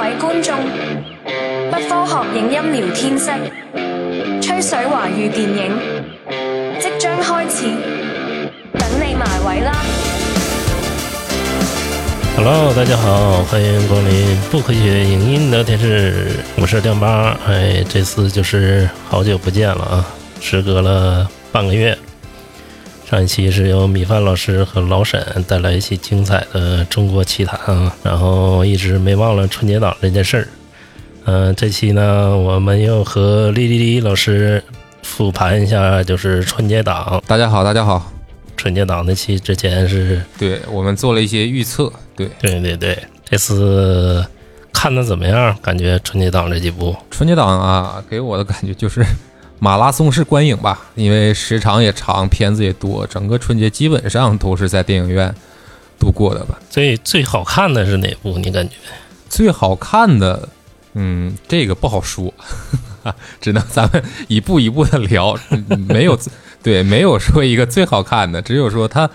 位觀眾，不科學影音聊天室，吹水華語電影即將開始，等你埋位啦！Hello，大家好，欢迎光临不科学影音聊天室，我是亮八。哎，这次就是好久不见了啊，时隔了半个月。上一期是由米饭老师和老沈带来一期精彩的中国奇谈啊，然后一直没忘了春节档这件事儿。嗯、这期呢，我们又和丽丽丽老师复盘一下，就是春节档。大家好，大家好。春节档那期之前是对我们做了一些预测，对对对对，这次看的怎么样？感觉春节档这几部，春节档啊，给我的感觉就是马拉松式观影吧，因为时长也长，片子也多，整个春节基本上都是在电影院度过的吧。最最好看的是哪部？你感觉？最好看的，嗯，这个不好说，只能咱们一步一步的聊，没有对，没有说一个最好看的，只有说它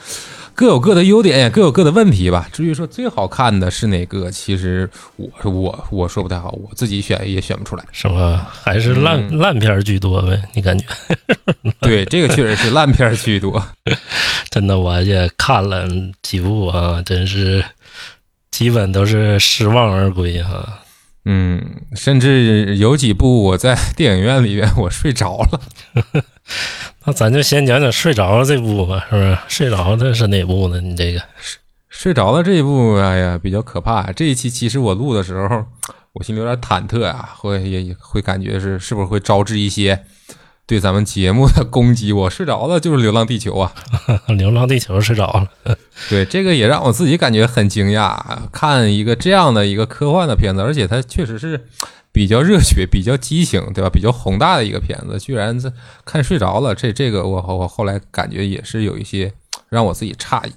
各有各的优点，也各有各的问题吧。至于说最好看的是哪个，其实我我我说不太好，我自己选也选不出来。什么？还是烂、嗯烂片居多呗？你感觉？对，这个确实是烂片居多。真的，我也看了几部啊，真是基本都是失望而归哈、嗯，甚至有几部我在电影院里边我睡着了。那咱就先讲讲睡着了这部吧，是不是？睡着的是哪部呢？你这个睡着了这一部，哎呀，比较可怕。这一期其实我录的时候，我心里有点忐忑啊，会也也会感觉是是不是会招致一些对咱们节目的攻击。我睡着了就是《流浪地球》啊，《流浪地球》睡着了，对，这个也让我自己感觉很惊讶。看一个这样的一个科幻的片子，而且它确实是比较热血、比较激情，对吧？比较宏大的一个片子，居然这看睡着了。这这个我我后来感觉也是有一些让我自己诧异。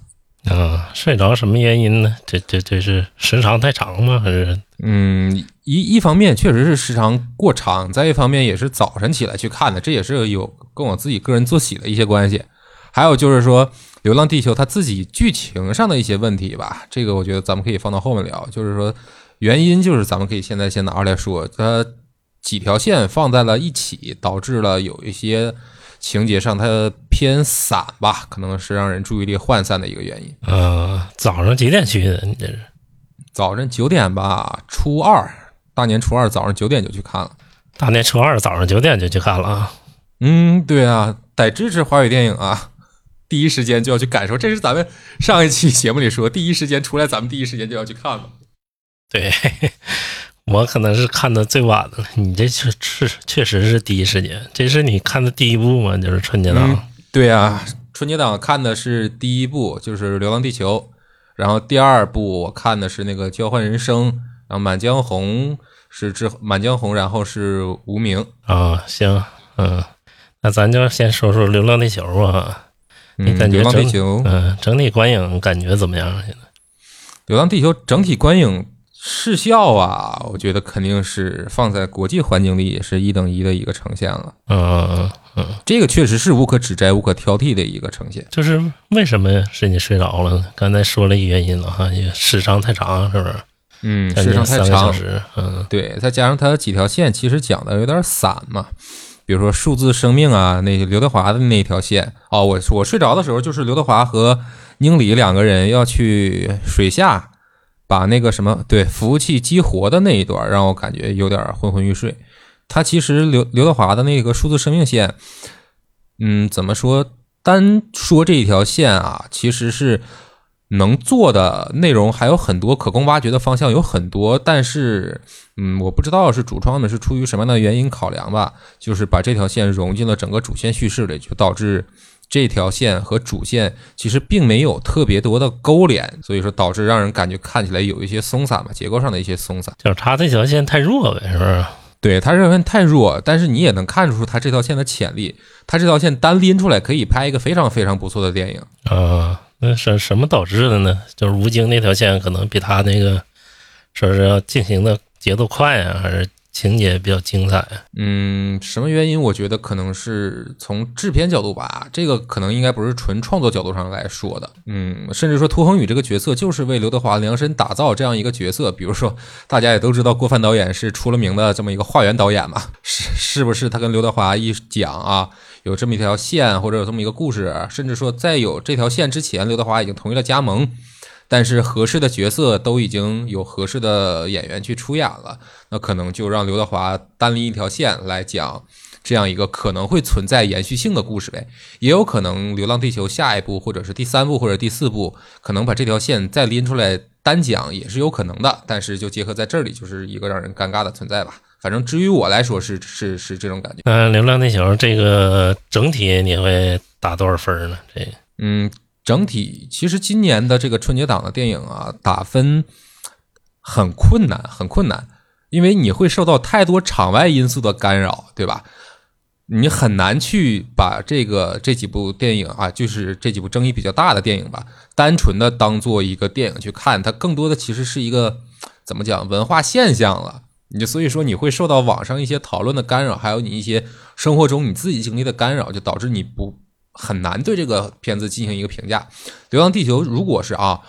啊，睡着什么原因呢？这这这是时长太长吗？还是嗯，一一方面确实是时长过长，再一方面也是早晨起来去看的，这也是有跟我自己个人作息的一些关系。还有就是说，《流浪地球》它自己剧情上的一些问题吧，这个我觉得咱们可以放到后面聊。就是说，原因就是咱们可以现在先拿出来说，它几条线放在了一起，导致了有一些情节上它偏散吧，可能是让人注意力涣散的一个原因。呃，早上几点去的？你这是早晨九点吧，初二，大年初二早上九点就去看了。大年初二早上九点就去看了啊？嗯，对啊，得支持华语电影啊，第一时间就要去感受。这是咱们上一期节目里说，第一时间出来，咱们第一时间就要去看了。对，我可能是看的最晚的了。你这确是确实是第一时间，这是你看的第一部吗？就是春节档。嗯对啊，春节档看的是第一部，就是《流浪地球》，然后第二部我看的是那个《交换人生》，然后《满江红》是之《满江红》，然后是《无名》。啊，行，嗯，那咱就先说说《流浪地球》吧。你嗯，感觉流浪地整球》嗯，整体观影感觉怎么样？现在流浪地球》整体观影视效啊，我觉得肯定是放在国际环境里也是一等一的一个呈现了。嗯嗯，这个确实是无可指摘、无可挑剔的一个呈现。就是为什么是你睡着了呢？刚才说了一个原因了哈，因为时长太长，是不是？嗯，时长太长，嗯对，再加上它几条线其实讲的有点散嘛，比如说数字生命啊，那个刘德华的那一条线哦，我我睡着的时候就是刘德华和宁理两个人要去水下把那个什么对服务器激活的那一段，让我感觉有点昏昏欲睡。他其实刘刘德华的那个数字生命线，嗯，怎么说？单说这一条线啊，其实是能做的内容还有很多，可供挖掘的方向有很多，但是，嗯，我不知道是主创们是出于什么样的原因考量吧，就是把这条线融进了整个主线叙事里，就导致这条线和主线其实并没有特别多的勾连，所以说导致让人感觉看起来有一些松散吧，结构上的一些松散。就是他这条线太弱呗，是不是？对他认为太弱，但是你也能看出他这条线的潜力。他这条线单拎出来可以拍一个非常非常不错的电影。啊，那什什么导致的呢？就是吴京那条线可能比他那个 说是要进行的节奏快啊，还是情节比较精彩。嗯，什么原因？我觉得可能是从制片角度吧，这个可能应该不是纯创作角度上来说的。嗯，甚至说涂恒宇这个角色就是为刘德华量身打造这样一个角色。比如说，大家也都知道郭帆导演是出了名的这么一个化缘导演嘛，是是不是？他跟刘德华一讲啊，有这么一条线或者有这么一个故事，甚至说在有这条线之前，刘德华已经同意了加盟。但是合适的角色都已经有合适的演员去出演了，那可能就让刘德华单拎一条线来讲这样一个可能会存在延续性的故事呗。也有可能《流浪地球》下一部或者是第三部或者第四部，可能把这条线再拎出来单讲也是有可能的。但是就结合在这里，就是一个让人尴尬的存在吧。反正至于我来说是是是这种感觉。嗯，《流浪地球》这个整体你会打多少分呢？这嗯。整体其实今年的这个春节档的电影啊，打分很困难，很困难，因为你会受到太多场外因素的干扰，对吧？你很难去把这个这几部电影啊，就是这几部争议比较大的电影吧，单纯的当做一个电影去看，它更多的其实是一个怎么讲文化现象了。你所以说你会受到网上一些讨论的干扰，还有你一些生活中你自己经历的干扰，就导致你不。很难对这个片子进行一个评价，《流浪地球》如果是啊，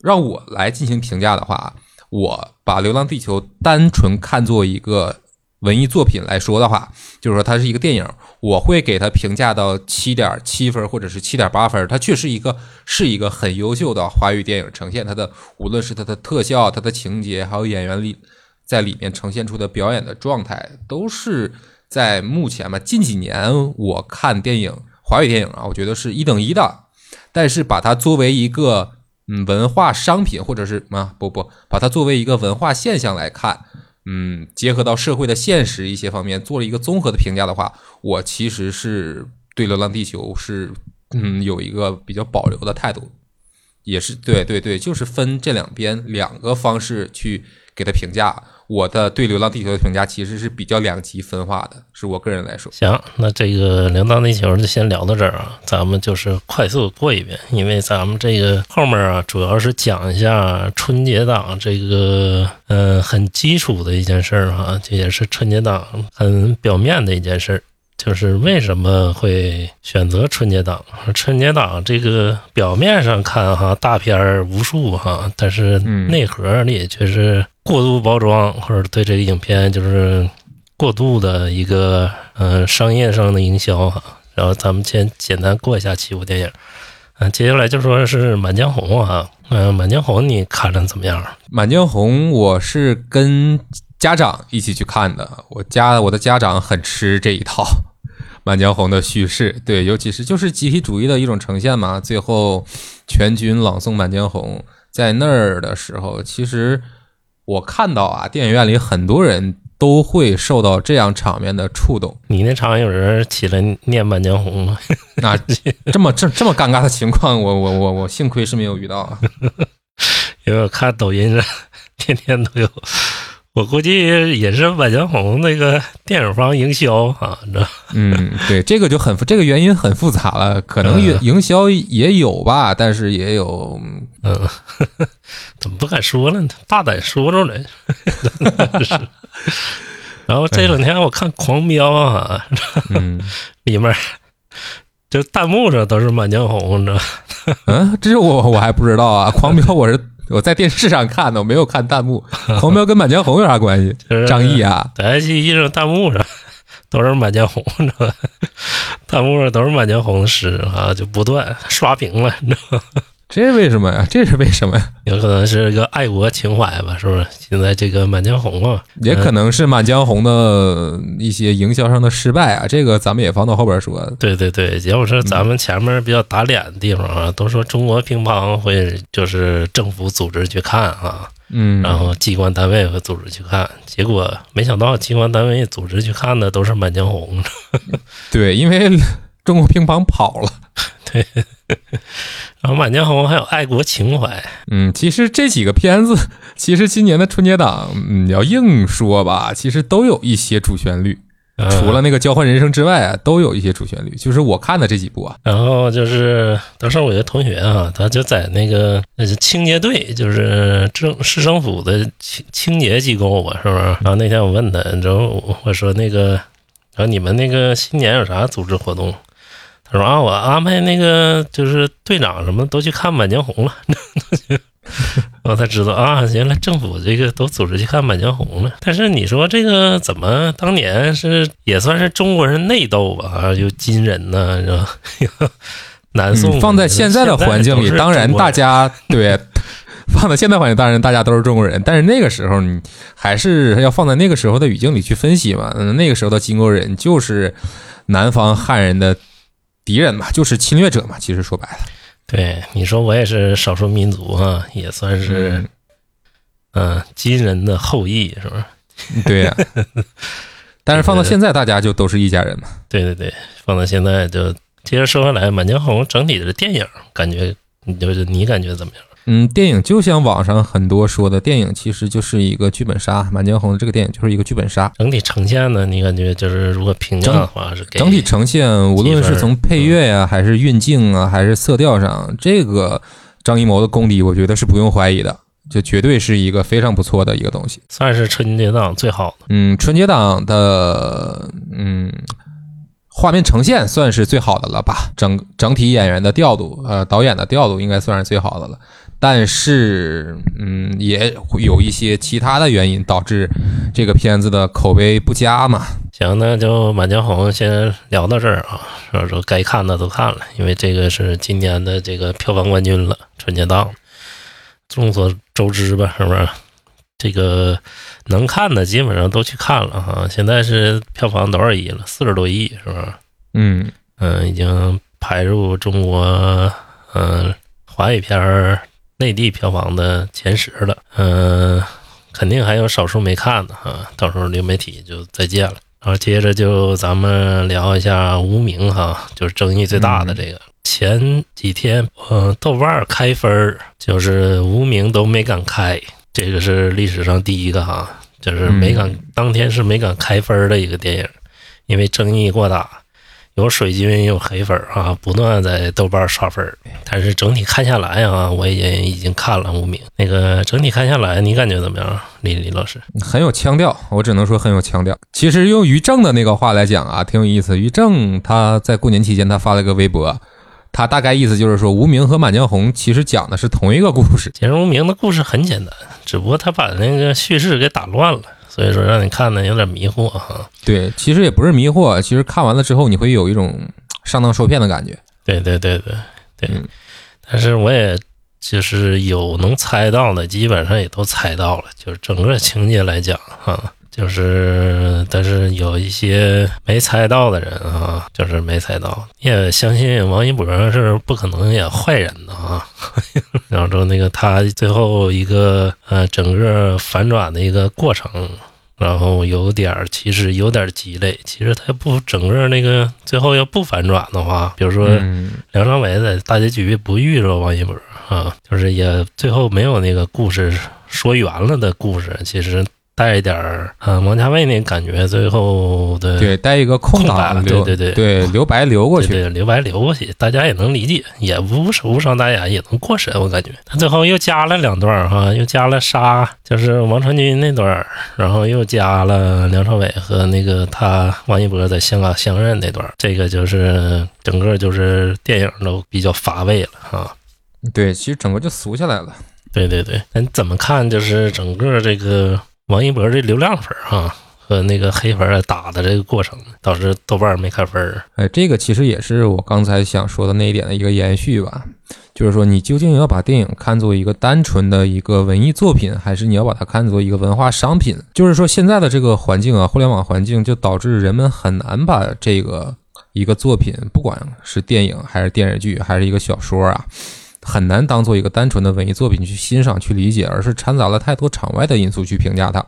让我来进行评价的话，我把《流浪地球》单纯看作一个文艺作品来说的话，就是说它是一个电影，我会给它评价到七点七分或者是七点八分。它确实一个是一个很优秀的华语电影，呈现它的无论是它的特效、它的情节，还有演员里在里面呈现出的表演的状态，都是在目前吧近几年我看电影。华语电影啊，我觉得是一等一的，但是把它作为一个嗯文化商品，或者是啊不不，把它作为一个文化现象来看，嗯，结合到社会的现实一些方面，做了一个综合的评价的话，我其实是对《流浪地球》是嗯有一个比较保留的态度，也是对对对，就是分这两边两个方式去给它评价。我的对《流浪地球》的评价其实是比较两极分化的，是我个人来说。行，那这个《流浪地球》就先聊到这儿啊，咱们就是快速过一遍，因为咱们这个后面啊，主要是讲一下春节档这个嗯很基础的一件事儿啊，这也是春节档很表面的一件事儿，就是为什么会选择春节档？春节档这个表面上看哈，大片儿无数哈，但是内核里却是。过度包装，或者对这个影片就是过度的一个嗯商业上的营销哈。然后咱们先简单过一下七部电影，嗯，接下来就说是《满江红》啊，嗯，《满江红》你看着怎么样？《满江红》我是跟家长一起去看的，我家我的家长很吃这一套《满江红》的叙事，对，尤其是就是集体主义的一种呈现嘛。最后全军朗诵《满江红》在那儿的时候，其实。我看到啊，电影院里很多人都会受到这样场面的触动。你那场有人起来念《满江红》吗？那这么这这么尴尬的情况，我我我我幸亏是没有遇到啊。因为我看抖音上天天都有。我估计也是满江红那个电影方营销啊，你知道？嗯，对，这个就很这个原因很复杂了，可能营营销也有吧，但是也有，嗯，怎么不敢说了呢？大胆说出来。然后这两天我看《狂飙》啊，嗯，里面就弹幕上都是满江红，你知道？嗯，这我我还不知道啊，《狂飙》我是。我在电视上看的，我没有看弹幕。狂飙跟满江红有啥关系？张译啊，在爱奇艺上弹幕上都是满江红，你知道吧？弹幕上都是满江红的诗啊，就不断刷屏了，你知道吗？这为什么呀？这是为什么呀？有可能是个爱国情怀吧，是不是？现在这个《满江红》啊，也可能是《满江红》的一些营销上的失败啊，这个咱们也放到后边说。对对对，要不说咱们前面比较打脸的地方啊，都说中国乒乓会就是政府组织去看啊，嗯，然后机关单位会组织去看，结果没想到机关单位组织去看的都是《满江红》。对，因为中国乒乓跑了。对。然后《满江红》还有爱国情怀，嗯，其实这几个片子，其实今年的春节档，嗯，要硬说吧，其实都有一些主旋律，嗯除了那个交换人生之外啊，都有一些主旋律。就是我看的这几部啊，然后就是当时我有个同学啊，他就在那个那是清洁队，就是政市政府的清清洁机构吧，是不是？然后那天我问他，然后我我说那个，然后你们那个新年有啥组织活动？他说啊，我安排那个就是队长什么都去看《满江红》了。然后才知道啊，原来政府这个都组织去看《满江红》了。但是你说这个怎么当年是也算是中国人内斗吧？啊，有金人呐，是吧？南宋、嗯放在现在的环境里，当然大家对 放在现在环境，当然大家都是中国人。但是那个时候，你还是要放在那个时候的语境里去分析嘛。嗯，那个时候的金国人就是南方汉人的敌人嘛，就是侵略者嘛。其实说白了，对你说，我也是少数民族啊，也算是嗯嗯、金人的后裔，是不是？对呀、但是放到现在，大家就都是一家人嘛。对对对，放到现在就接着说回来，《满江红》整体的电影感觉，你就是你感觉怎么样？嗯，电影就像网上很多说的，电影其实就是一个剧本杀，《满江红》这个电影就是一个剧本杀。整体呈现呢，你感觉就是如果评价的话，是给整体呈现，无论是从配乐呀、还是运镜啊，还是色调上，这个张艺谋的功底，我觉得是不用怀疑的，就绝对是一个非常不错的一个东西。算是春节档最好的。嗯，春节档的嗯画面呈现算是最好的了吧？整整体演员的调度，呃，导演的调度应该算是最好的了。但是，嗯，也会有一些其他的原因导致这个片子的口碑不佳嘛。行，那就《满江红》先聊到这儿啊，说说该看的都看了，因为这个是今年的这个票房冠军了，春节档。众所周知吧，是不是？这个能看的基本上都去看了哈。现在是票房多少亿了？四十多亿，是不是？嗯，嗯，已经排入中国嗯华语片儿内地票房的前十了。嗯，肯定还有少数没看的哈，到时候流媒体就再见了。然后接着就咱们聊一下《无名》哈，就是争议最大的这个。前几天，呃，豆瓣儿开分儿就是《无名》都没敢开，这个是历史上第一个哈，就是没敢、当天是没敢开分儿的一个电影，因为争议过大。有水军，有黑粉儿啊，不断在豆瓣刷分儿。但是整体看下来啊，我也已经看了《无名》。那个整体看下来，你感觉怎么样，李李老师？很有腔调，我只能说很有腔调。其实用于正的那个话来讲啊，挺有意思。于正他在过年期间他发了个微博，他大概意思就是说，无名和满江红其实讲的是同一个故事。其实《无名》的故事很简单，只不过他把那个叙事给打乱了，所以说让你看的有点迷惑哈。对，其实也不是迷惑，其实看完了之后你会有一种上当受骗的感觉。对对对对对，嗯但是我也就是有能猜到的，基本上也都猜到了。就是整个情节来讲哈，就是但是有一些没猜到的人啊，就是没猜到。也相信王一博是不可能演坏人的啊。然后说那个他最后一个呃整个反转的一个过程。然后有点儿，其实有点儿鸡肋。其实他不整个那个最后要不反转的话，比如说嗯，梁朝伟在大结局不遇着王一博啊，就是也最后没有那个故事说圆了的故事，其实带一点儿啊王家卫那感觉，最后的对，带一个空档，留对对对对留白留过去。留白留过去，大家也能理解，也无无伤大雅，也能过审，我感觉。他最后又加了两段儿哈，又加了杀，就是王传君那段儿，然后又加了梁朝伟和那个他王一博在香港相认那段儿，这个就是整个就是电影都比较乏味了哈。对，其实整个就俗下来了。对对对，那你怎么看？就是整个这个王一博这流量粉儿哈和那个黑粉儿打的这个过程，导致豆瓣儿没开分儿。哎，这个其实也是我刚才想说的那一点的一个延续吧，就是说你究竟要把电影看作一个单纯的一个文艺作品，还是你要把它看作一个文化商品？就是说现在的这个环境啊，互联网环境就导致人们很难把这个一个作品，不管是电影还是电视剧还是一个小说啊，很难当做一个单纯的文艺作品去欣赏、去理解，而是掺杂了太多场外的因素去评价它。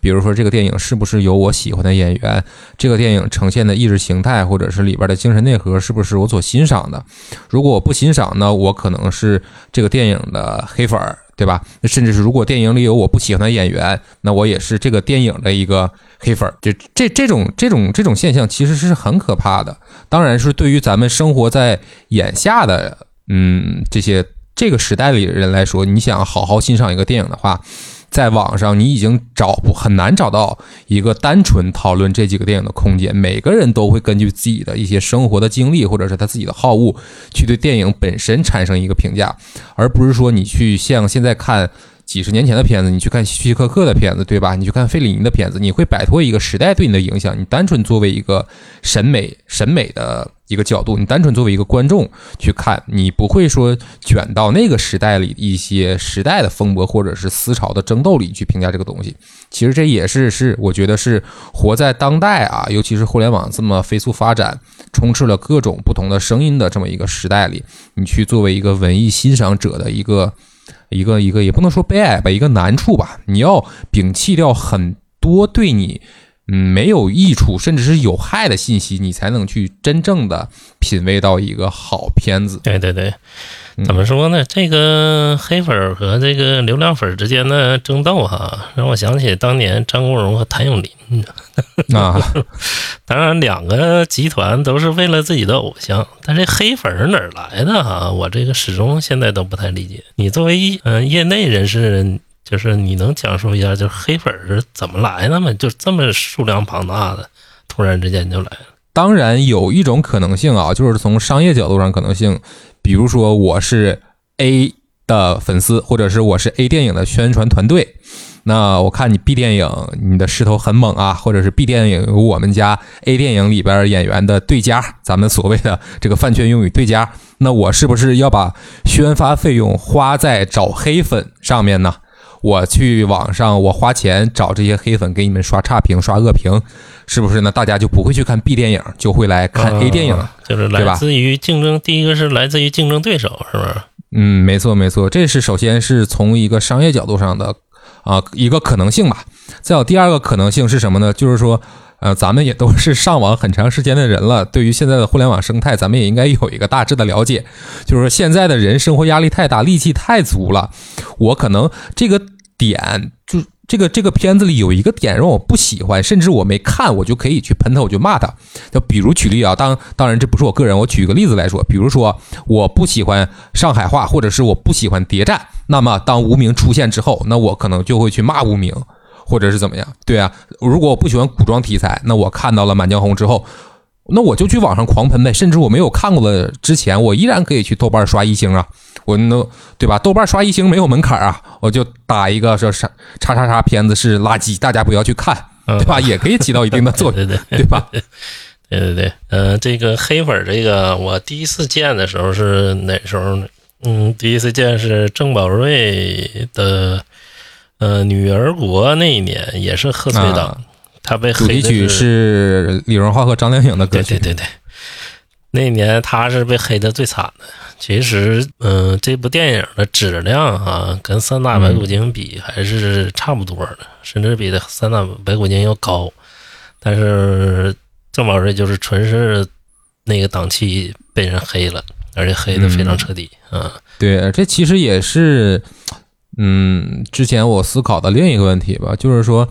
比如说，这个电影是不是有我喜欢的演员？这个电影呈现的意识形态，或者是里边的精神内核，是不是我所欣赏的？如果我不欣赏呢，我可能是这个电影的黑粉儿。对吧？甚至是如果电影里有我不喜欢的演员，那我也是这个电影的一个黑粉儿。就这这种这种这种现象，其实是很可怕的。当然是对于咱们生活在眼下的嗯这些这个时代里的人来说，你想好好欣赏一个电影的话。在网上，你已经找不很难找到一个单纯讨论这几个电影的空间。每个人都会根据自己的一些生活的经历，或者是他自己的好恶，去对电影本身产生一个评价，而不是说你去像现在看。几十年前的片子，你去看希区柯克的片子，对吧？你去看费里尼的片子，你会摆脱一个时代对你的影响。你单纯作为一个审美审美的一个角度，你单纯作为一个观众去看，你不会说卷到那个时代里一些时代的风波或者是思潮的争斗里去评价这个东西。其实这也是是我觉得是活在当代啊，尤其是互联网这么飞速发展，充斥了各种不同的声音的这么一个时代里，你去作为一个文艺欣赏者的一个。一个一个也不能说悲哀吧，一个难处吧。你要摒弃掉很多对你嗯没有益处甚至是有害的信息，你才能去真正的品味到一个好片子。对对对，怎么说呢？这个黑粉和这个流量粉之间的争斗，哈，让我想起当年张国荣和谭咏麟。啊，当然，两个集团都是为了自己的偶像，但这黑粉哪儿来的哈？我这个始终现在都不太理解。你作为嗯业内人士，就是你能讲述一下，就是黑粉是怎么来的吗？就这么数量庞大的，突然之间就来了。当然有一种可能性啊，就是从商业角度上可能性，比如说我是 A 的粉丝，或者是我是 A 电影的宣传团队。那我看你 B 电影，你的势头很猛啊，或者是 B 电影有我们家 A 电影里边演员的对家，咱们所谓的这个饭圈用语对家，那我是不是要把宣发费用花在找黑粉上面呢？我去网上，我花钱找这些黑粉给你们刷差评、刷恶评，是不是呢？大家就不会去看 B 电影，就会来看 A 电影了，就是来自于竞争。第一个是来自于竞争对手，是不是？嗯，没错没错，这是首先是从一个商业角度上的。啊，一个可能性吧。再有第二个可能性是什么呢？就是说，呃，咱们也都是上网很长时间的人了，对于现在的互联网生态，咱们也应该有一个大致的了解。就是说，现在的人生活压力太大，戾气太足了。我可能这个点就。这个这个片子里有一个点让我不喜欢，甚至我没看，我就可以去喷他，我就骂他。就比如举例啊，当当然这不是我个人，我举个例子来说，比如说我不喜欢上海话，或者是我不喜欢谍战，那么当无名出现之后，那我可能就会去骂无名，或者是怎么样？对啊，如果我不喜欢古装题材，那我看到了《满江红》之后。那我就去网上狂喷呗，甚至我没有看过的之前，我依然可以去豆瓣刷一星啊，我那对吧？豆瓣刷一星没有门槛啊，我就打一个说啥叉叉叉片子是垃圾，大家不要去看，对吧？也可以起到一定的作用，对对吧？对对对，呃，这个黑粉这个，我第一次见的时候是哪时候呢？嗯，第一次见是郑宝瑞的呃女儿国那一年，也是贺岁档。他被主题曲是李荣浩和张靓颖的歌曲。对对对对，那年他是被黑的最惨的。其实，嗯，这部电影的质量啊，跟《三打白骨精》比还是差不多的，甚至比《的《三打白骨精》要高。但是郑宝瑞就是纯是那个档期被人黑了，而且黑的非常彻底啊。对，这其实也是，嗯，之前我思考的另一个问题吧，就是说。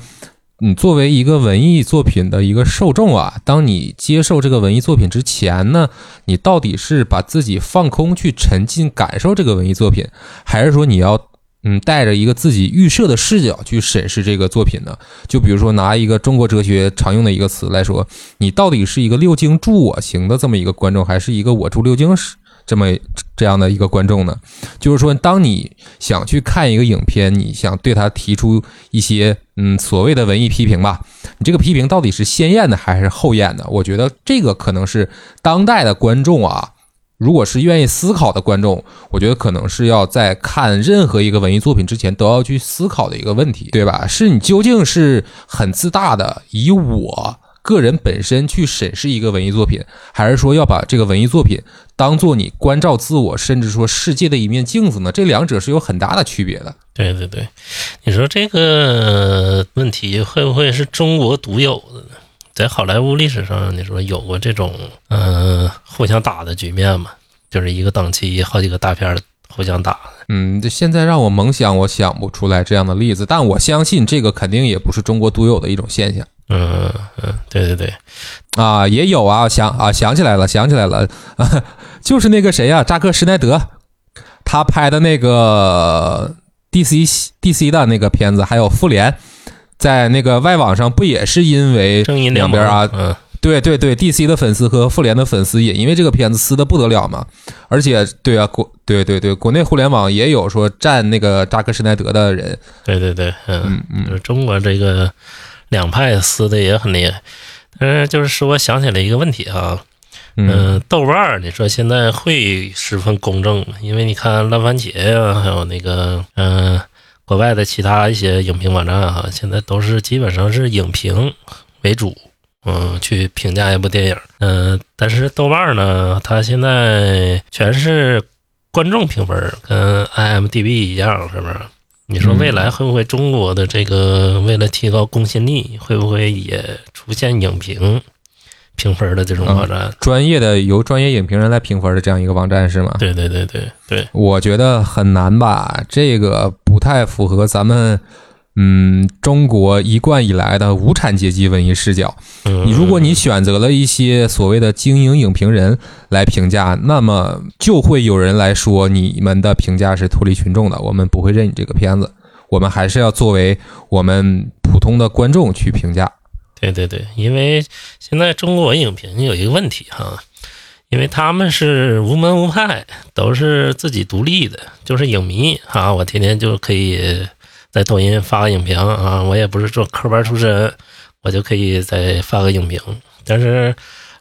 你作为一个文艺作品的一个受众啊，当你接受这个文艺作品之前呢，你到底是把自己放空去沉浸感受这个文艺作品，还是说你要嗯带着一个自己预设的视角去审视这个作品呢？就比如说拿一个中国哲学常用的一个词来说，你到底是一个六经助我行的这么一个观众，还是一个我助六经是？这么这样的一个观众呢，就是说，当你想去看一个影片，你想对他提出一些嗯所谓的文艺批评吧，你这个批评到底是先验的还是后验的？我觉得这个可能是当代的观众啊，如果是愿意思考的观众，我觉得可能是要在看任何一个文艺作品之前都要去思考的一个问题，对吧？是你究竟是很自大的以我。个人本身去审视一个文艺作品，还是说要把这个文艺作品当做你关照自我，甚至说世界的一面镜子呢？这两者是有很大的区别的。对对对，你说这个问题会不会是中国独有的呢？在好莱坞历史上，你说有过这种嗯、呃互相打的局面吗？就是一个档期好几个大片儿互相打。嗯，这现在让我猛想，我想不出来这样的例子，但我相信这个肯定也不是中国独有的一种现象嗯嗯，对对对，啊，也有啊，想啊想起来了，想起来了，啊 就是那个谁呀、扎克施耐德，他拍的那个 DC DC 的那个片子，还有复联，在那个外网上不也是因为两边啊，嗯，对对对，DC 的粉丝和复联的粉丝也因为这个片子撕的不得了嘛，而且对啊，国对对对，国内互联网也有说站那个扎克施耐德的人，对对对，嗯，嗯嗯。中国这个两派撕的也很厉害。但是就是说，我想起来一个问题啊，嗯嗯，豆瓣儿，你说现在会十分公正吗？因为你看烂番茄呀、还有那个嗯、国外的其他一些影评网站啊，现在都是基本上是影评为主，嗯，去评价一部电影。嗯、但是豆瓣儿呢，它现在全是观众评分儿，跟 IMDB 一样，是不是？你说未来会不会中国的这个为了提高公信力，会不会也出现影评评分的这种网站？专业的由专业影评人来评分的这样一个网站是吗？对对对对对，我觉得很难吧，这个不太符合咱们嗯中国一贯以来的无产阶级文艺视角。你如果你选择了一些所谓的精英影评人来评价，那么就会有人来说你们的评价是脱离群众的，我们不会认你这个片子，我们还是要作为我们普通的观众去评价。对对对，因为现在中国影评有一个问题哈，因为他们是无门无派，都是自己独立的，就是影迷啊，我天天就可以在抖音发个影评啊，我也不是做科班出身，我就可以再发个影评。但是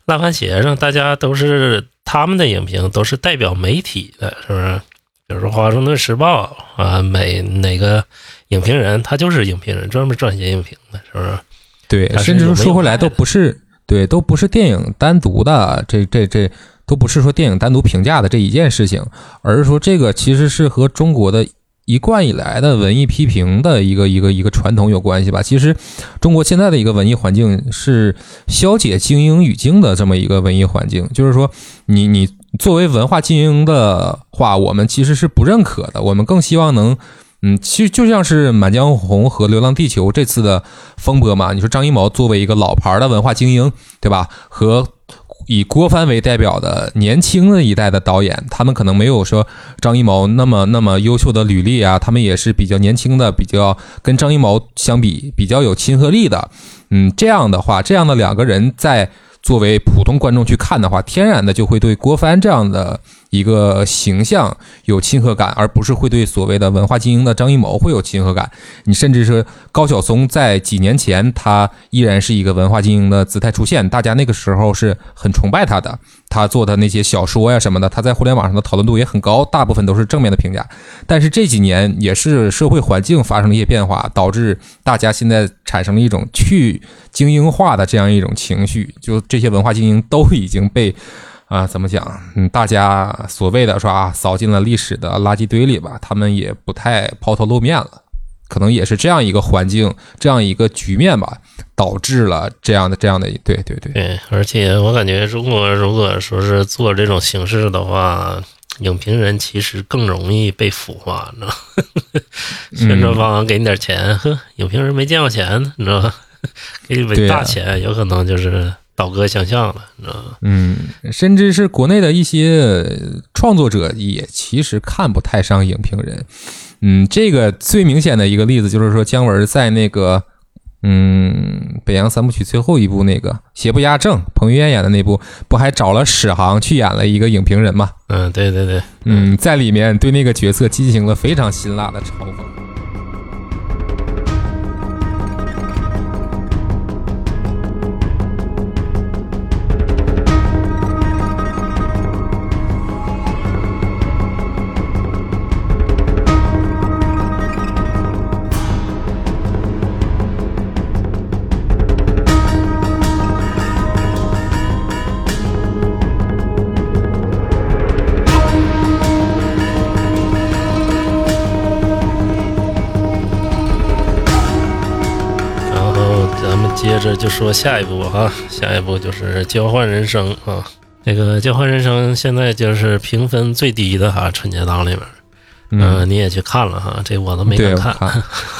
烂番茄上大家都是他们的影评都是代表媒体的，是不是？比如说《华盛顿时报》啊，每哪个影评人他就是影评人，专门撰写影评的，是不是？对，甚至说回来都不是对，都不是电影单独的，这这这都不是说电影单独评价的这一件事情，而是说这个其实是和中国的一贯以来的文艺批评的一个一个一个传统有关系吧。其实中国现在的一个文艺环境是消解精英语境的这么一个文艺环境，就是说你你作为文化精英的话，我们其实是不认可的，我们更希望能。嗯，其实就像是《满江红》和《流浪地球》这次的风波嘛。你说张艺谋作为一个老牌的文化精英，对吧？和以郭帆为代表的年轻的一代的导演，他们可能没有说张艺谋那么那么优秀的履历啊，他们也是比较年轻的，比较跟张艺谋相比比较有亲和力的。嗯，这样的话，这样的两个人在作为普通观众去看的话，天然的就会对郭帆这样的一个形象有亲和感，而不是会对所谓的文化精英的张艺谋会有亲和感。你甚至是高晓松在几年前，他依然是一个文化精英的姿态出现，大家那个时候是很崇拜他的。他做的那些小说呀什么的，他在互联网上的讨论度也很高，大部分都是正面的评价。但是这几年也是社会环境发生了一些变化，导致大家现在产生了一种去精英化的这样一种情绪，就这些文化精英都已经被。啊，怎么讲？嗯，大家所谓的说啊，扫进了历史的垃圾堆里吧，他们也不太抛头露面了，可能也是这样一个环境，这样一个局面吧，导致了这样的这样的，对对对，对，而且我感觉中国如果说是做这种形式的话，影评人其实更容易被腐化，你知道吗？宣传方给你点钱，呵，影评人没见过钱呢，你知道吧？给你对啊尾大钱，有可能就是倒戈相向了，你知道吗？嗯，甚至是国内的一些创作者也其实看不太上影评人。嗯，这个最明显的一个例子就是说，姜文在那个嗯北洋三部曲最后一部那个《邪不压正》，彭于晏演的那部，不还找了史航去演了一个影评人吗？嗯，对对对，嗯，在里面对那个角色进行了非常辛辣的嘲讽。就说下一步哈，下一步就是《交换人生》啊。那个《交换人生》现在就是评分最低的哈，春节档里面。嗯，你也去看了哈，这我都没看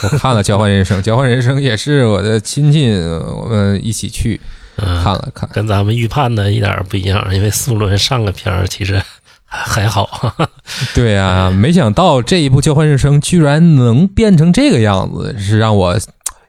我看了《交换人生》，《交换人生》也是我的亲戚，我们一起去嗯，看了看。跟咱们预判的一点儿不一样，因为苏伦上个片儿其实还还好。对啊，没想到这一部《交换人生》居然能变成这个样子，是让我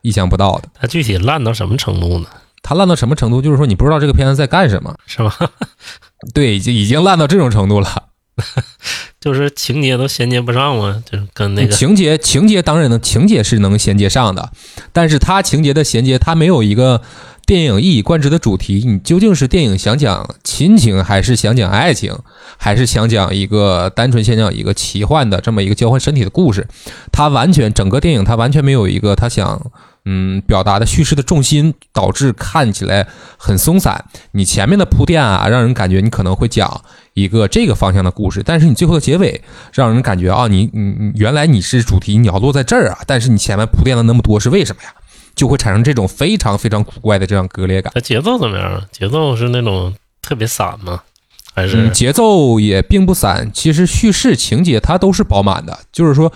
意想不到的。它具体烂到什么程度呢？它烂到什么程度？就是说你不知道这个片子在干什么。是吧？对，已经已经烂到这种程度了。就是情节都衔接不上嘛，就是跟那个情节情节当然能，情节是能衔接上的，但是它情节的衔接，它没有一个电影一以贯之的主题。你究竟是电影想讲亲情，还是想讲爱情，还是想讲一个单纯想讲一个奇幻的这么一个交换身体的故事？它完全整个电影它完全没有一个它想嗯表达的叙事的重心，导致看起来很松散。你前面的铺垫啊，让人感觉你可能会讲一个这个方向的故事，但是你最后的结尾让人感觉啊，你你你原来你是主题，你要落在这儿啊，但是你前面铺垫了那么多是为什么呀？就会产生这种非常非常古怪的这样割裂感。它节奏怎么样？节奏是那种特别散吗？还是嗯，节奏也并不散，其实叙事情节它都是饱满的，就是说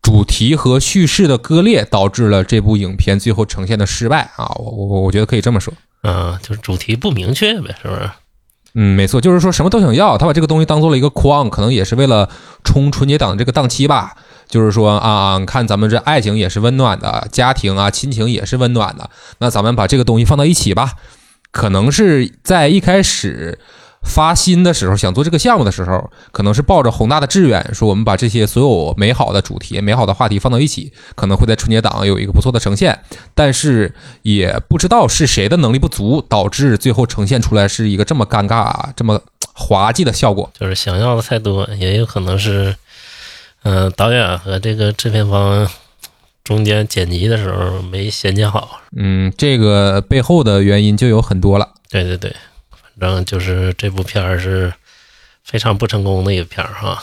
主题和叙事的割裂导致了这部影片最后呈现的失败啊，我我我觉得可以这么说。啊，就是主题不明确呗，是不是？嗯，没错，就是说什么都想要，他把这个东西当做了一个框，可能也是为了冲春节档这个档期吧。就是说啊，你看咱们这爱情也是温暖的，家庭啊亲情也是温暖的，那咱们把这个东西放到一起吧。可能是在一开始发心的时候，想做这个项目的时候，可能是抱着宏大的志愿，说我们把这些所有美好的主题、美好的话题放到一起，可能会在春节档有一个不错的呈现。但是也不知道是谁的能力不足，导致最后呈现出来是一个这么尴尬、这么滑稽的效果。就是想要的太多，也有可能是，嗯、导演和这个制片方中间剪辑的时候没衔接好。嗯，这个背后的原因就有很多了。对对对，反正就是这部片儿是非常不成功的一个片儿哈。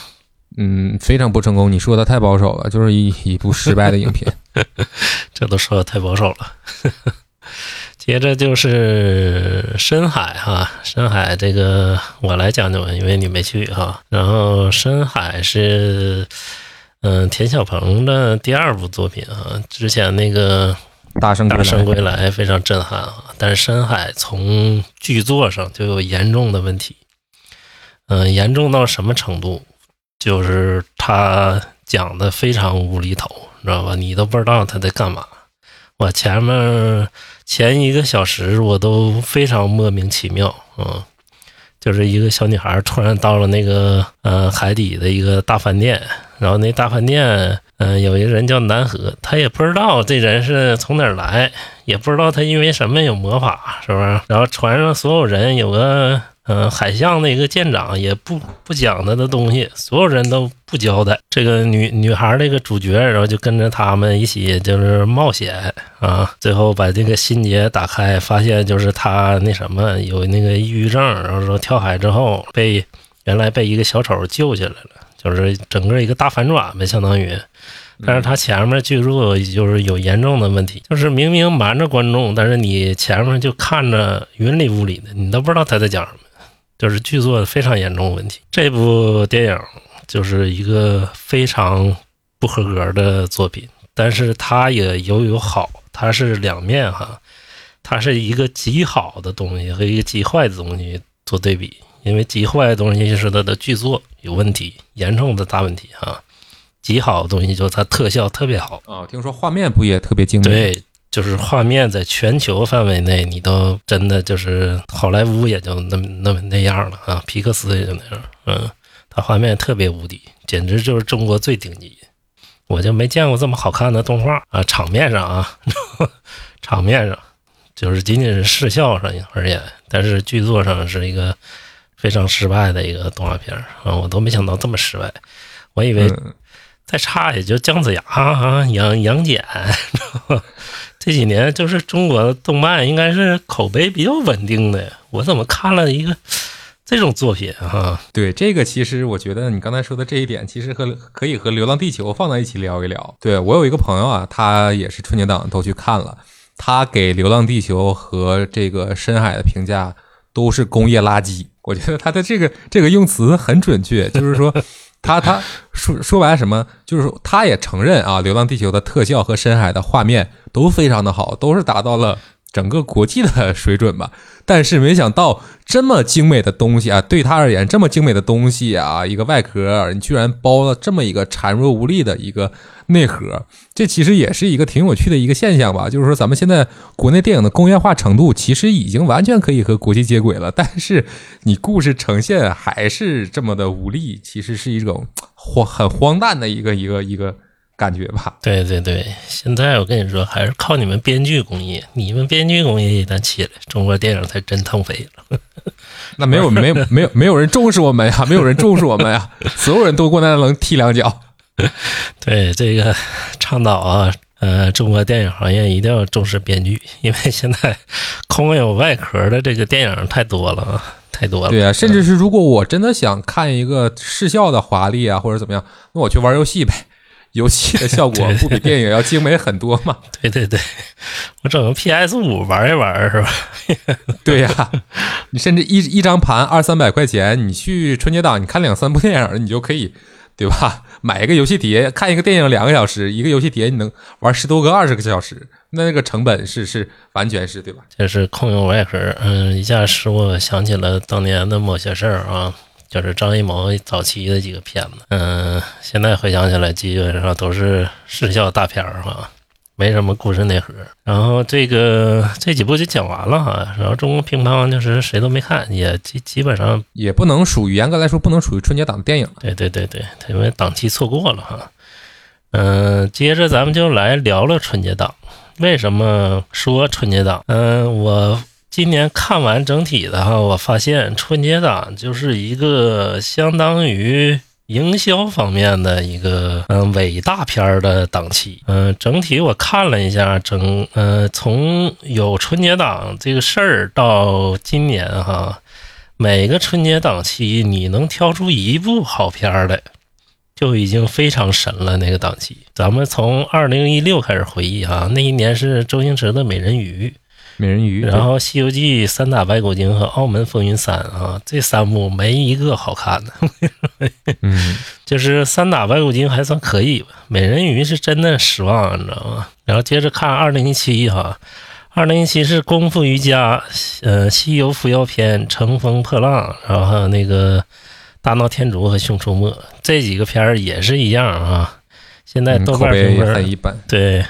嗯，非常不成功。你说的太保守了，就是一一部失败的影片。这都说的太保守了。接着就是深海哈，深海这个我来讲讲吧，因为你没去哈。然后深海是嗯、田小鹏的第二部作品啊，之前那个《大圣归来大圣归来》非常震撼啊，但是深海从剧作上就有严重的问题，嗯、严重到什么程度？就是他讲的非常无厘头，你知道吧？你都不知道他在干嘛。我前面前一个小时我都非常莫名其妙，嗯，就是一个小女孩突然到了那个呃海底的一个大饭店，然后那大饭店，嗯、有一个人叫南河，他也不知道这人是从哪儿来，也不知道他因为什么有魔法，是不是？然后船上所有人有个嗯、呃海象那个舰长也不不讲他的东西，所有人都不交代。这个女女孩那个主角，然后就跟着他们一起就是冒险啊，最后把这个心结打开，发现就是他那什么有那个抑郁症，然后说跳海之后被原来被一个小丑救下来了，就是整个一个大反转呗，相当于。但是他前面剧作就是有严重的问题，就是明明瞒着观众，但是你前面就看着云里雾里的，你都不知道他在讲什么，就是剧作非常严重的问题。这部电影就是一个非常不合格的作品，但是它也有有好，它是两面哈，它是一个极好的东西和一个极坏的东西做对比，因为极坏的东西就是它的剧作有问题，严重的大问题哈。极好的东西就是它特效特别好，哦，听说画面不也特别精美？，对，就是画面在全球范围内，你都真的就是好莱坞也就那么那么那样了啊，皮克斯也就那样，嗯，它画面特别无敌，简直就是中国最顶级。我就没见过这么好看的动画啊！场面上啊，场面上就是仅仅是视效上而言，但是剧作上是一个非常失败的一个动画片儿啊！我都没想到这么失败，我以为嗯，再差也就姜子牙啊、杨杨戬，这几年就是中国的动漫应该是口碑比较稳定的。我怎么看了一个 这种作品啊？对，这个其实我觉得你刚才说的这一点，其实和可以和《流浪地球》放在一起聊一聊。对我有一个朋友啊，他也是春节档都去看了。他给《流浪地球》和这个《深海》的评价都是工业垃圾。我觉得他的这个这个用词很准确，就是说他他说说白了什么，就是他也承认啊，《流浪地球》的特效和《深海》的画面都非常的好，都是达到了整个国际的水准吧。但是没想到这么精美的东西啊，对他而言这么精美的东西啊，一个外壳你居然包了这么一个孱弱无力的一个内核，这其实也是一个挺有趣的一个现象吧。就是说咱们现在国内电影的工业化程度其实已经完全可以和国际接轨了，但是你故事呈现还是这么的无力，其实是一种 荒很荒诞的一个一个一个感觉吧。对对对，现在我跟你说，还是靠你们编剧工业，你们编剧工业一旦起来，中国电影才真腾飞了。那没有没有没有没有人重视我们呀，没有人重视我们呀，所有人都过来能踢两脚。对这个倡导啊，呃，中国电影行业一定要重视编剧，因为现在空有外壳的这个电影太多了啊，太多了。对啊，甚至是如果我真的想看一个视效的华丽啊，或者怎么样，那我去玩游戏呗。游戏的效果 不比电影要精美很多吗？对对对，我整个 PS 五玩一玩是吧？对呀，你甚至一一张盘二三百块钱，你去春节档你看两三部电影，你就可以，对吧？买一个游戏碟看一个电影两个小时，一个游戏碟你能玩十多个二十个小时，那个成本是是完全是对吧？这是空有外壳，嗯，一下使我想起了当年的某些事儿啊。就是张艺谋早期的几个片子，嗯，现在回想起来，基本上都是视效大片儿哈，没什么故事内核。然后这个这几部就讲完了哈，然后中国乒乓就是谁都没看，也基基本上也不能属于严格来说不能属于春节档的电影。对对对对，因为档期错过了哈。嗯，接着咱们就来聊聊春节档。为什么说春节档？嗯，我。今年看完整体的哈，我发现春节档就是一个相当于营销方面的一个嗯伟大片儿的档期。嗯，整体我看了一下，整呃从有春节档这个事儿到今年哈，每个春节档期你能挑出一部好片儿来，就已经非常神了。那个档期，咱们从二零一六开始回忆哈，那一年是周星驰的《美人鱼》。美人鱼，然后《西游记》三打白骨精和《澳门风云三》啊，这三部没一个好看的。嗯，就是三打白骨精还算可以吧，美人鱼是真的失望，你知道吗？然后接着看二零一七哈，二零一七是功夫瑜伽，呃，《西游伏妖篇》、《乘风破浪》，然后还有那个《大闹天竺》和《熊出没》这几个片儿也是一样啊。现在豆瓣评分一般，对。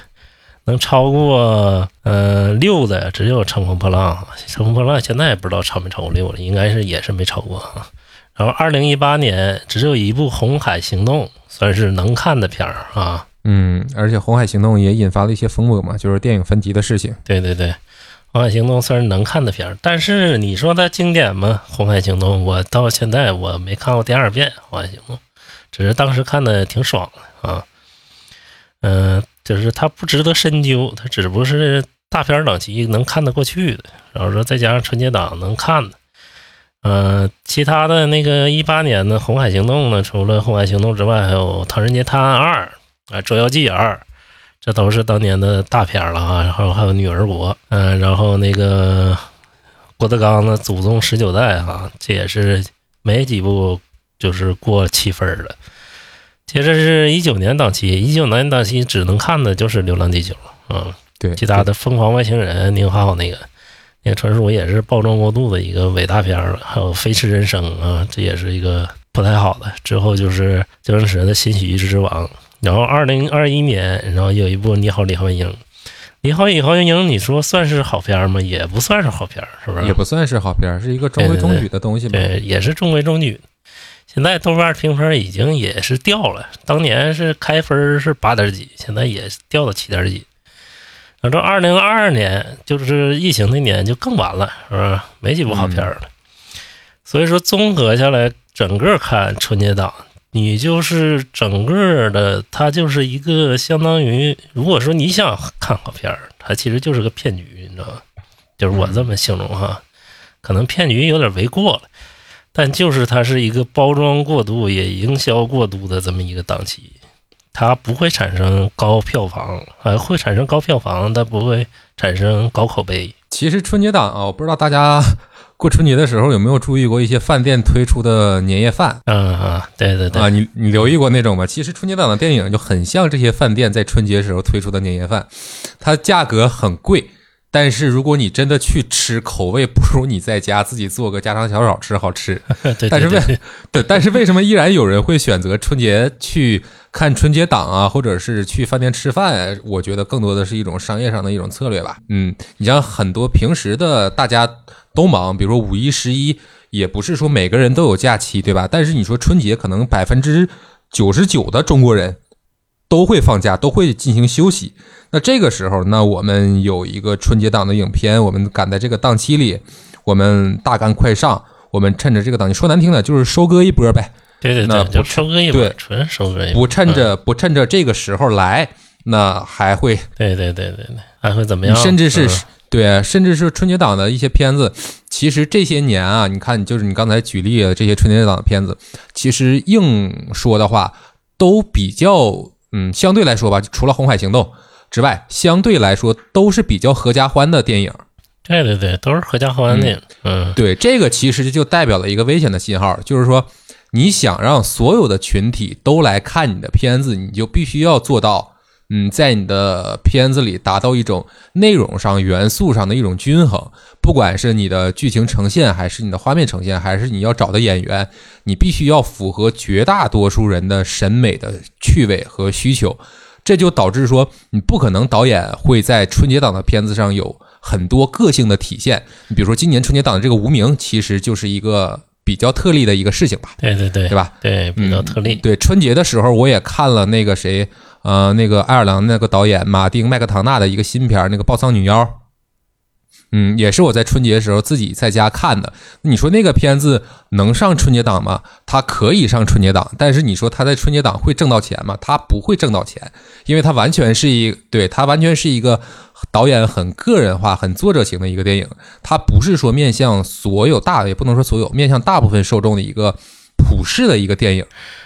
能超过呃六的只有《乘风破浪》，《乘风破浪》现在也不知道超没超过六了，应该是也是没超过啊。然后二零一八年只有一部《红海行动》算是能看的片儿啊。嗯，而且《红海行动》也引发了一些风波嘛，就是电影分级的事情。对对对，《红海行动》算是能看的片儿，但是你说它经典吗？《红海行动》我到现在我没看过第二遍，《红海行动》只是当时看的挺爽的啊。嗯。就是它不值得深究，它只不过是大片档期能看得过去的，然后说再加上春节档能看的，嗯，其他的那个一八年的《红海行动》呢，除了《红海行动》之外，还有《唐人街探案二》啊，《捉妖记二》，这都是当年的大片了啊。然后还有《女儿国》，嗯，然后那个郭德纲的《祖宗十九代》哈，这也是没几部就是过七分了。接着是一九年档期，一九年档期只能看的就是《流浪地球》啊，对，其他的《疯狂外星人》、宁浩那个，那个传说也是包装过度的一个伟大片了。还有《飞驰人生》啊，这也是一个不太好的。之后就是周星驰的新喜剧之王。然后二零二一年，然后有一部《你好，李焕英》。《你好，李焕英》，你说算是好片吗？也不算是好片，是不是？也不算是好片，是一个中规中矩的东西吧。对，也是中规中矩。现在豆瓣评分已经也是掉了，当年是开分是八点几，现在也掉到七点几。反正二零二二年就是疫情那年就更完了，是吧？没几部好片了。所以说综合下来，整个看春节档，你就是整个的，它就是一个相当于，如果说你想看好片儿，它其实就是个骗局，你知道吗？就是我这么形容哈，可能骗局有点为过了。但就是它是一个包装过度也营销过度的这么一个档期，它不会产生高票房，呃，会产生高票房，但不会产生高口碑。其实春节档啊，我不知道大家过春节的时候有没有注意过一些饭店推出的年夜饭嗯啊，对对对，啊？你你留意过那种吗？其实春节档的电影就很像这些饭店在春节时候推出的年夜饭，它价格很贵。但是如果你真的去吃，口味不如你在家自己做个家常小炒吃好吃。对对但是为 对，但是为什么依然有人会选择春节去看春节档啊，或者是去饭店吃饭？我觉得更多的是一种商业上的一种策略吧。嗯，你像很多平时的大家都忙，比如说五一、十一，也不是说每个人都有假期，对吧？但是你说春节，可能百分之九十九的中国人都会放假，都会进行休息。那这个时候，那我们有一个春节档的影片，我们赶在这个档期里，我们大干快上，我们趁着这个档期，说难听的就是收割一波呗，对对对，那不就收割一波对，纯收割一波，不趁着不趁着这个时候来，那还会对对对对对，还会怎么样？甚至是、嗯对，甚至是春节档的一些片子，其实这些年啊，你看，就是你刚才举例的这些春节档的片子，其实硬说的话，都比较，嗯，相对来说吧，除了《红海行动》之外，相对来说都是比较合家欢的电影。对对对，都是合家欢的。嗯，对，这个其实就代表了一个危险的信号，就是说，你想让所有的群体都来看你的片子，你就必须要做到，嗯，在你的片子里达到一种内容上、元素上的一种均衡。不管是你的剧情呈现，还是你的画面呈现，还是你要找的演员，你必须要符合绝大多数人的审美的趣味和需求。这就导致说，你不可能导演会在春节档的片子上有很多个性的体现。你比如说今年春节档的这个《无名》，其实就是一个比较特例的一个事情吧，对对对，对吧？对，比较特例。对，春节的时候我也看了那个谁，呃，那个爱尔兰那个导演马丁麦克唐纳的一个新片儿，那个《暴丧女妖》。嗯，也是我在春节的时候自己在家看的。你说那个片子能上春节档吗？它可以上春节档，但是你说它在春节档会挣到钱吗？它不会挣到钱，因为它完全是一对它完全是一个导演很个人化、很作者型的一个电影。它不是说面向所有大，也不能说所有面向大部分受众的一个普世的一个电影。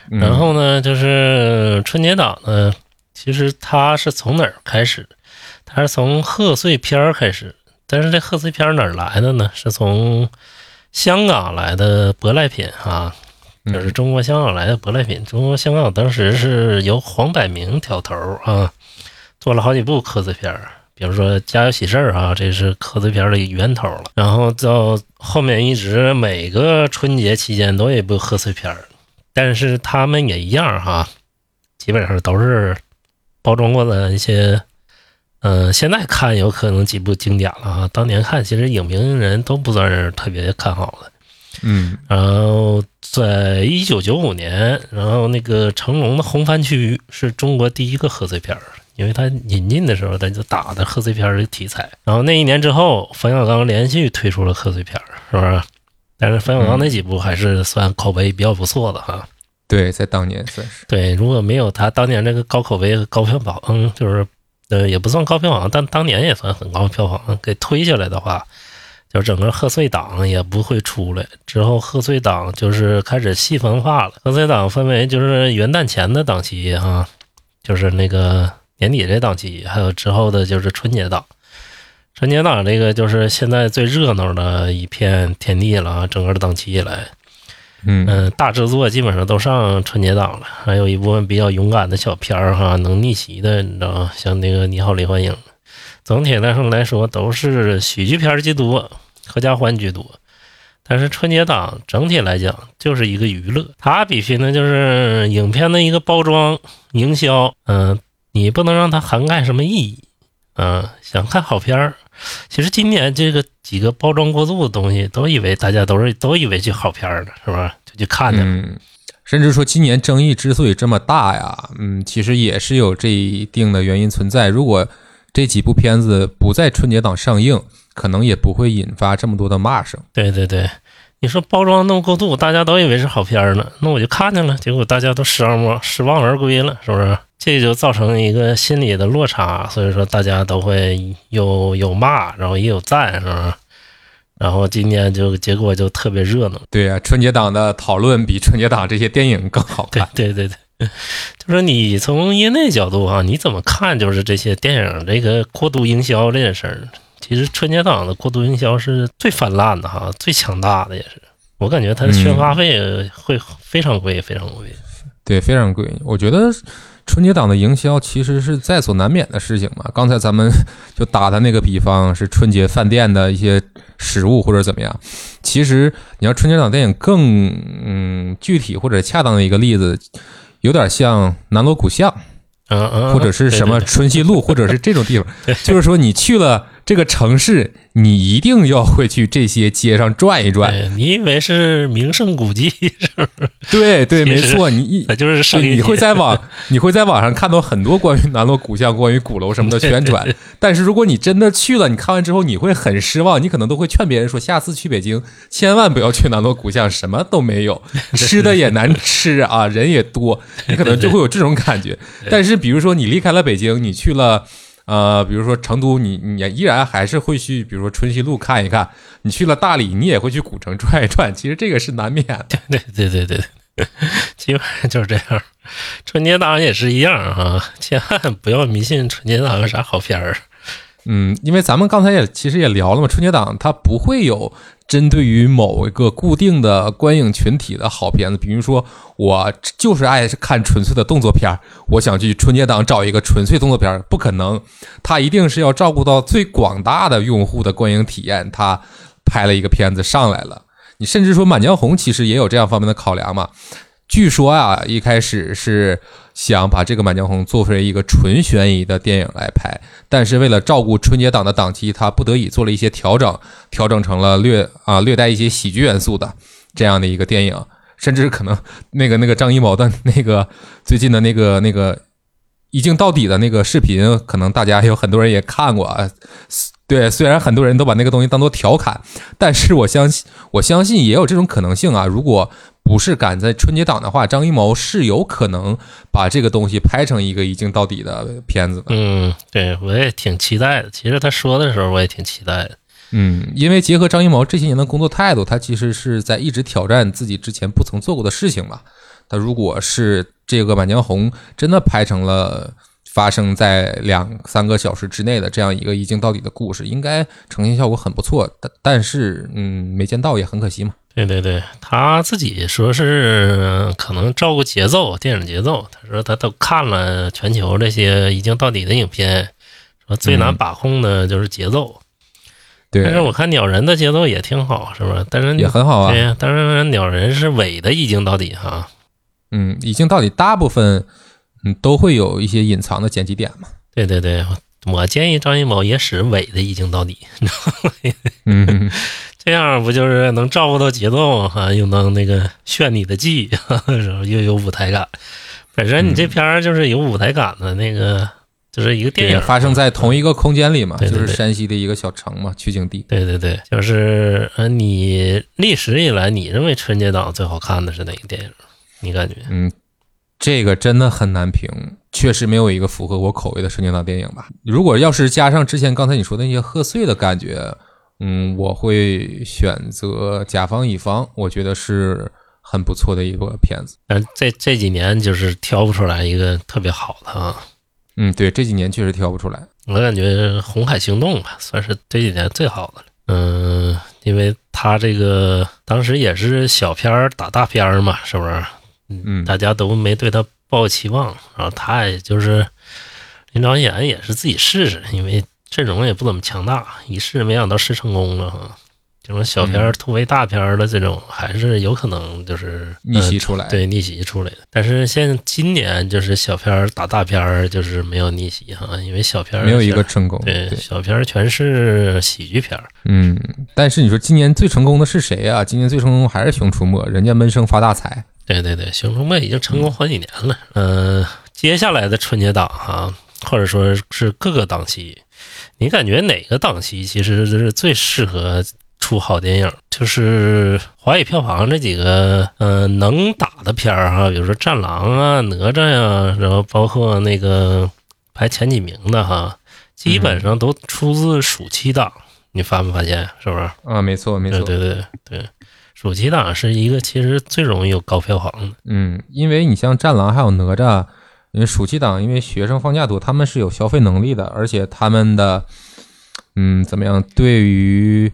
然后呢，就是春节档呢，其实它是从哪儿开始？它是从贺岁片儿开始。但是这贺岁片儿哪儿来的呢？是从香港来的舶来品啊，就是中国香港来的舶来品。中国香港当时是由黄百鸣挑头啊，做了好几部贺岁片儿，比如说《家有喜事儿》啊，这是贺岁片儿的源头了。然后到后面一直每个春节期间都有一部贺岁片儿，但是他们也一样哈，基本上都是包装过的一些。嗯，现在看有可能几部经典了啊，当年看其实影评人都不算是特别看好的。嗯，然后在一九九五年，然后那个成龙的《红番区》是中国第一个贺岁片儿，因为他引进的时候他就打的贺岁片儿的题材。然后那一年之后，冯小刚连续推出了贺岁片儿，是不是？但是冯小刚那几部还是算口碑比较不错的哈。对，在当年算是对，如果没有他当年那个高口碑和高票房，嗯，就是。呃，也不算高票房，但当年也算很高票房。给推下来的话，就整个贺岁档也不会出来。之后贺岁档就是开始细分化了。贺岁档分为就是元旦前的档期啊，就是那个年底这档期，还有之后的就是春节档。春节档这个就是现在最热闹的一片天地了，整个的档期以来。嗯，大制作基本上都上春节档了，还有一部分比较勇敢的小片儿哈，能逆袭的，你知道吗？像那个《你好，李焕英》，总体来说来说都是喜剧片居多，合家欢居多。但是春节档整体来讲就是一个娱乐，它必须呢就是影片的一个包装营销，嗯，你不能让它涵盖什么意义，嗯，想看好片儿。其实今年这个几个包装过度的东西，都以为大家都是都以为是好片儿呢，是吧？就去看去了。嗯，甚至说今年争议之所以这么大呀，嗯，其实也是有这一定的原因存在。如果这几部片子不在春节档上映，可能也不会引发这么多的骂声。对对对，你说包装那么过度，大家都以为是好片儿呢，那我就看见了，结果大家都失望失望而归了，是不是？这就造成一个心理的落差，所以说大家都会有有骂，然后也有赞，是吧？然后今年就结果就特别热闹。对啊、春节档的讨论比春节档这些电影更好对看。对对对，就是你从业内角度哈、你怎么看？就是这些电影这个过度营销这件事儿，其实春节档的过度营销是最泛滥的哈，最强大的也是。我感觉它的宣发费会非常贵，非常贵。对，非常贵。我觉得春节档的营销其实是在所难免的事情嘛。刚才咱们 就打的那个比方是春节饭店的一些食物或者怎么样。其实你要春节档电影更嗯具体或者恰当的一个例子，有点像南锣鼓巷嗯嗯，或者是什么春熙路，或者是这种地方，就是说你去了这个城市，你一定要会去这些街上转一转。你以为是名胜古迹是不是？对对，没错，你一就是。你会在网 你会在网上看到很多关于南锣鼓巷、关于鼓楼什么的宣传，但是如果你真的去了，你看完之后你会很失望，你可能都会劝别人说，下次去北京千万不要去南锣鼓巷，什么都没有，吃的也难吃啊，人也多，你可能就会有这种感觉。但是比如说你离开了北京，你去了。呃，比如说成都，你你依然还是会去，比如说春熙路看一看。你去了大理，你也会去古城转一转。其实这个是难免的。对对对对对，基本上就是这样。春节档也是一样啊，千万不要迷信春节档有啥好片儿。嗯，因为咱们刚才也其实也聊了嘛，春节档它不会有针对于某一个固定的观影群体的好片子，比如说我就是爱看纯粹的动作片儿，我想去春节档找一个纯粹动作片儿，不可能，它一定是要照顾到最广大的用户的观影体验，它拍了一个片子上来了。你甚至说《满江红》其实也有这样方面的考量嘛。据说啊，一开始是想把这个《满江红》做为一个纯悬疑的电影来拍，但是为了照顾春节档的档期，他不得已做了一些调整，调整成了略啊略带一些喜剧元素的这样的一个电影，甚至可能那个那个张艺谋的那个最近的那个那个一镜到底的那个视频，可能大家有很多人也看过啊。对，虽然很多人都把那个东西当做调侃，但是我相信，我相信也有这种可能性啊。如果不是赶在春节档的话，张艺谋是有可能把这个东西拍成一个一镜到底的片子的。嗯，对我也挺期待的。其实他说的时候，我也挺期待的。嗯，因为结合张艺谋这些年的工作态度，他其实是在一直挑战自己之前不曾做过的事情嘛。他如果是这个《满江红》真的拍成了发生在两三个小时之内的这样一个一镜到底的故事，应该呈现效果很不错。但但是，嗯，没见到也很可惜嘛。对对对，他自己说是呃可能照顾节奏，电影节奏。他说他都看了全球这些一镜到底的影片，说最难嗯把控的就是节奏。对，但是我看鸟人的节奏也挺好，是吧？但是也很好啊对。呀，但是鸟人是伪的一镜到底哈。嗯，一镜到底大部分嗯都会有一些隐藏的剪辑点嘛。对对对，我建议张艺谋也使伪的一镜到底，嗯，这样不就是能照顾到节奏哈，又能那个炫你的技，然 后又有舞台感。本身你这片儿就是有舞台感的那个，就是一个电，影发生在同一个空间里嘛，对对对就是山西的一个小城嘛，取景地。对对对，就是呃，你历史以来你认为春节档最好看的是哪个电影？你感觉？嗯，这个真的很难评，确实没有一个符合我口味的春节档电影吧。如果要是加上之前刚才你说的那些贺岁的感觉，嗯，我会选择《甲方乙方》，我觉得是很不错的一个片子。但这这几年就是挑不出来一个特别好的啊。嗯，对，这几年确实挑不出来。我感觉《红海行动》吧，算是这几年最好的了。嗯，因为他这个当时也是小片儿打大片儿嘛，是不是？嗯，大家都没对他抱期望，然后他也就是临导演也是自己试试，因为阵容也不怎么强大，一试没想到试成功了哈。这种小片儿突围大片儿的这种，还是有可能就是逆袭出来呃对逆袭出来的。但是现今年就是小片儿打大片儿，就是没有逆袭哈，因为小片儿没有一个成功。对小片儿全是喜剧片儿。嗯，但是你说今年最成功的是谁啊？今年最成功还是《熊出没》，人家闷声发大财。对对对，《熊出没》已经成功好几年了。嗯、接下来的春节档哈、或者说是各个档期，你感觉哪个档期其实是最适合出好电影？就是华语票房这几个呃能打的片儿哈，比如说《战狼》啊、哪吒呀、然后包括那个排前几名的哈，基本上都出自暑期档。你发没发现？是不是？啊，没错，没错。对对对对，暑期档是一个其实最容易有高票房的。嗯，因为你像《战狼》还有哪吒，因为暑期档，因为学生放假多，他们是有消费能力的，而且他们的，嗯，怎么样，对于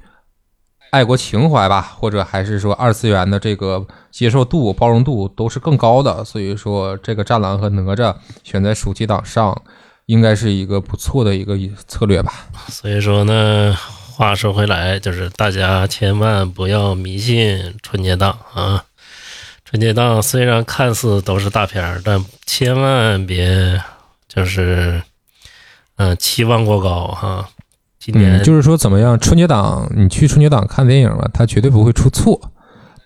爱国情怀吧，或者还是说二次元的这个接受度、包容度都是更高的，所以说这个《战狼》和哪吒选在暑期档上，应该是一个不错的一个策略吧。所以说呢，话说回来，就是大家千万不要迷信春节档啊！春节档虽然看似都是大片儿，但千万别就是嗯、呃期望过高哈。今年、嗯，就是说怎么样，春节档你去春节档看电影吧，它绝对不会出错，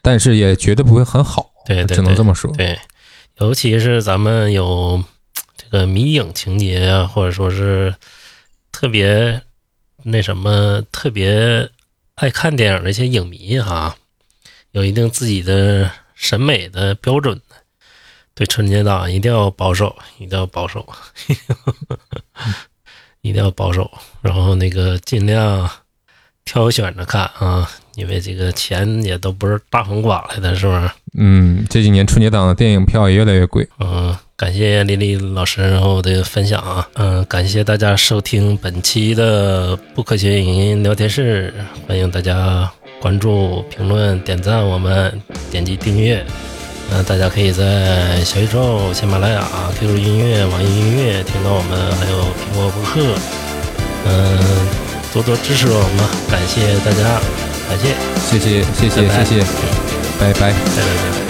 但是也绝对不会很好，对对只能这么说。对，尤其是咱们有这个迷影情节啊，或者说是特别那什么特别爱看电影的一些影迷哈，有一定自己的审美的标准的，对春节档一定要保守，一定要保守，一定要保守，然后那个尽量挑选着看啊，因为这个钱也都不是大风刮来的，是不是？嗯，这几年春节档的电影票也越来越贵。嗯，感谢丽丽老师然后的分享啊，嗯，感谢大家收听本期的不科学影音聊天室，欢迎大家关注、评论、点赞我们，点击订阅。嗯、大家可以在小宇宙、喜马拉雅、QQ 音乐、网易音乐听到我们，还有苹果播客。嗯、多多支持我们，感谢大家，感谢，谢谢，谢谢，拜拜谢谢，拜拜。拜拜拜拜。